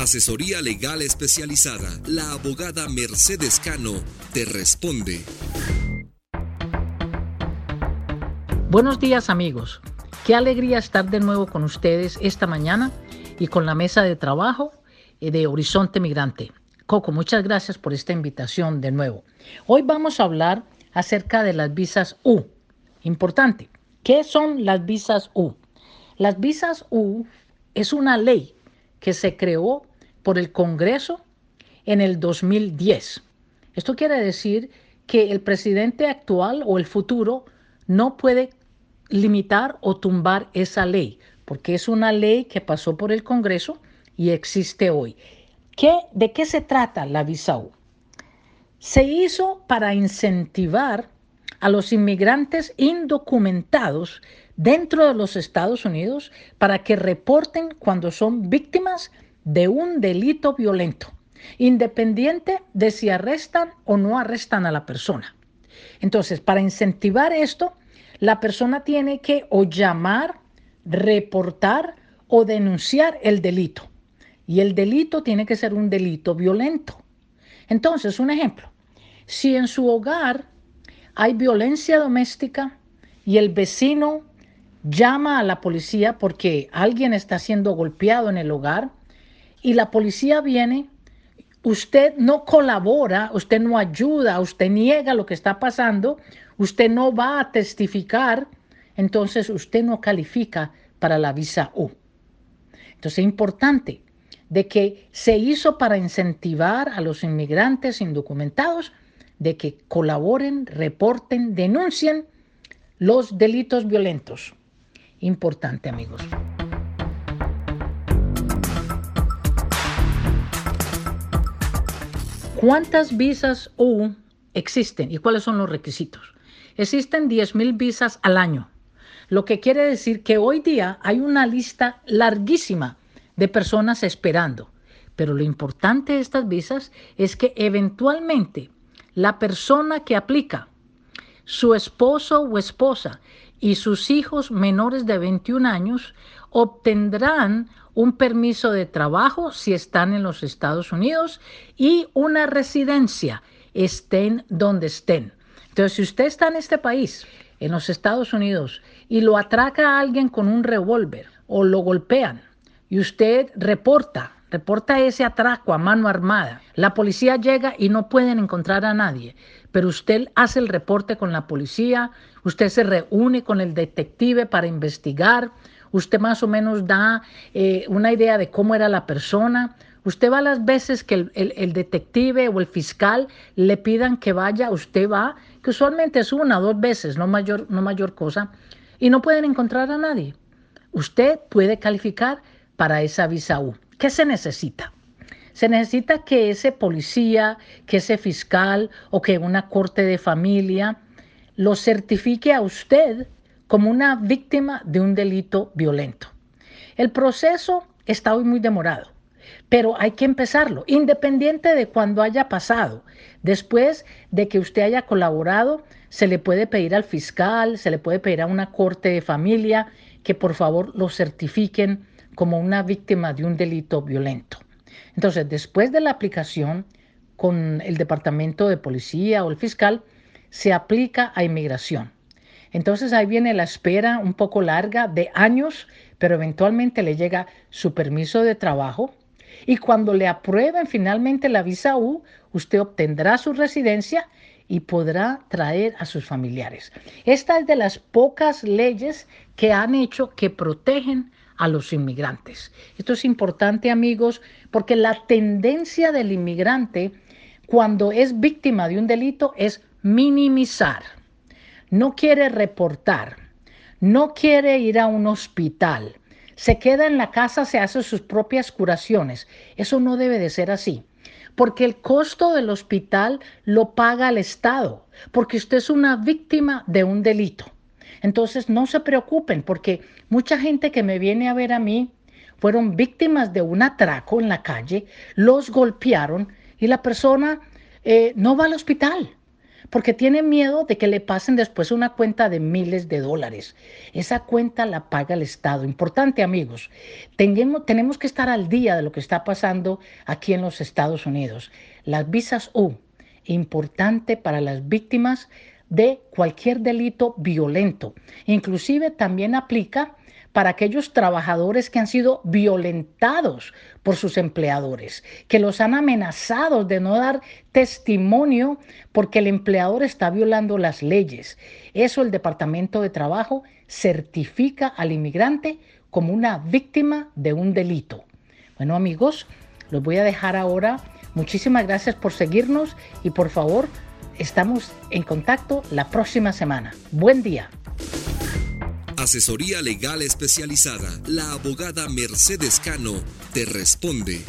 Asesoría legal especializada. La abogada Mercedes Cano te responde. Buenos días amigos. Qué alegría estar de nuevo con ustedes esta mañana y con la mesa de trabajo eh, de Horizonte Migrante. Coco, muchas gracias por esta invitación de nuevo. Hoy vamos a hablar acerca de las visas U. Importante. ¿Qué son las visas U? Las visas U es una ley que se creó por el Congreso en el 2010. Esto quiere decir que el presidente actual o el futuro no puede limitar o tumbar esa ley, porque es una ley que pasó por el Congreso y existe hoy. ¿Qué, ¿De qué se trata la visa? Se hizo para incentivar a los inmigrantes indocumentados dentro de los Estados Unidos para que reporten cuando son víctimas de un delito violento, independiente de si arrestan o no arrestan a la persona. Entonces, para incentivar esto, la persona tiene que o llamar, reportar o denunciar el delito. Y el delito tiene que ser un delito violento. Entonces, un ejemplo, si en su hogar hay violencia doméstica y el vecino llama a la policía porque alguien está siendo golpeado en el hogar, y la policía viene, usted no colabora, usted no ayuda, usted niega lo que está pasando, usted no va a testificar, entonces usted no califica para la visa U. Entonces es importante de que se hizo para incentivar a los inmigrantes indocumentados de que colaboren, reporten, denuncien los delitos violentos. Importante, amigos. ¿Cuántas visas U existen y cuáles son los requisitos? Existen 10.000 visas al año, lo que quiere decir que hoy día hay una lista larguísima de personas esperando. Pero lo importante de estas visas es que eventualmente la persona que aplica, su esposo o esposa y sus hijos menores de 21 años obtendrán un permiso de trabajo si están en los Estados Unidos y una residencia, estén donde estén. Entonces, si usted está en este país, en los Estados Unidos, y lo atraca alguien con un revólver o lo golpean y usted reporta, reporta ese atraco a mano armada, la policía llega y no pueden encontrar a nadie, pero usted hace el reporte con la policía, usted se reúne con el detective para investigar, usted más o menos da eh, una idea de cómo era la persona. Usted va las veces que el, detective o el fiscal le pidan que vaya, usted va, que usualmente es una o dos veces, no mayor, no mayor cosa, y no pueden encontrar a nadie. Usted puede calificar para esa visa U. ¿Qué se necesita? Se necesita que ese policía, que ese fiscal o que una corte de familia lo certifique a usted como una víctima de un delito violento. El proceso está hoy muy demorado, pero hay que empezarlo, independiente de cuando haya pasado. Después de que usted haya colaborado, se le puede pedir al fiscal, se le puede pedir a una corte de familia que por favor lo certifiquen como una víctima de un delito violento. Entonces, después de la aplicación con el departamento de policía o el fiscal, se aplica a inmigración. Entonces ahí viene la espera un poco larga de años, pero eventualmente le llega su permiso de trabajo y cuando le aprueben finalmente la visa U, usted obtendrá su residencia y podrá traer a sus familiares. Esta es de las pocas leyes que han hecho que protegen a los inmigrantes. Esto es importante, amigos, porque la tendencia del inmigrante cuando es víctima de un delito es minimizar no quiere reportar, no quiere ir a un hospital, se queda en la casa, se hace sus propias curaciones. Eso no debe de ser así, porque el costo del hospital lo paga el Estado, porque usted es una víctima de un delito. Entonces no se preocupen, porque mucha gente que me viene a ver a mí fueron víctimas de un atraco en la calle, los golpearon y la persona eh, no va al hospital porque tiene miedo de que le pasen después una cuenta de miles de dólares. Esa cuenta la paga el Estado. Importante, amigos, tenemos, tenemos que estar al día de lo que está pasando aquí en los Estados Unidos. Las visas U, importante para las víctimas de cualquier delito violento. Inclusive también aplica para aquellos trabajadores que han sido violentados por sus empleadores, que los han amenazado de no dar testimonio porque el empleador está violando las leyes. Eso el Departamento de Trabajo certifica al inmigrante como una víctima de un delito. Bueno amigos, los voy a dejar ahora. Muchísimas gracias por seguirnos y por favor, estamos en contacto la próxima semana. Buen día. Asesoría legal especializada. La abogada Mercedes Cano te responde.